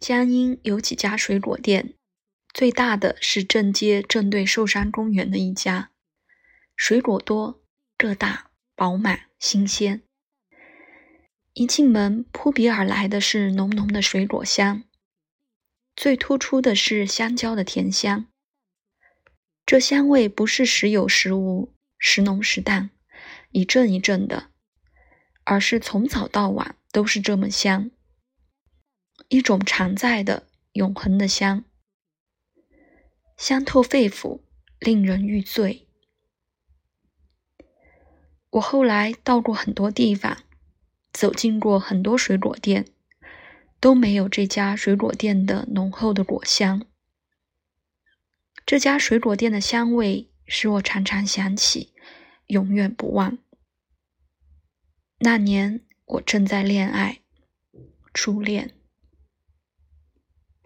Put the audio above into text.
江阴有几家水果店，最大的是正街正对寿山公园的一家，水果多，个大，饱满，新鲜。一进门，扑鼻而来的是浓浓的水果香，最突出的是香蕉的甜香。这香味不是时有时无，时浓时淡，一阵一阵的，而是从早到晚都是这么香。一种常在的、永恒的香，香透肺腑，令人欲醉。我后来到过很多地方，走进过很多水果店，都没有这家水果店的浓厚的果香。这家水果店的香味使我常常想起，永远不忘。那年我正在恋爱，初恋。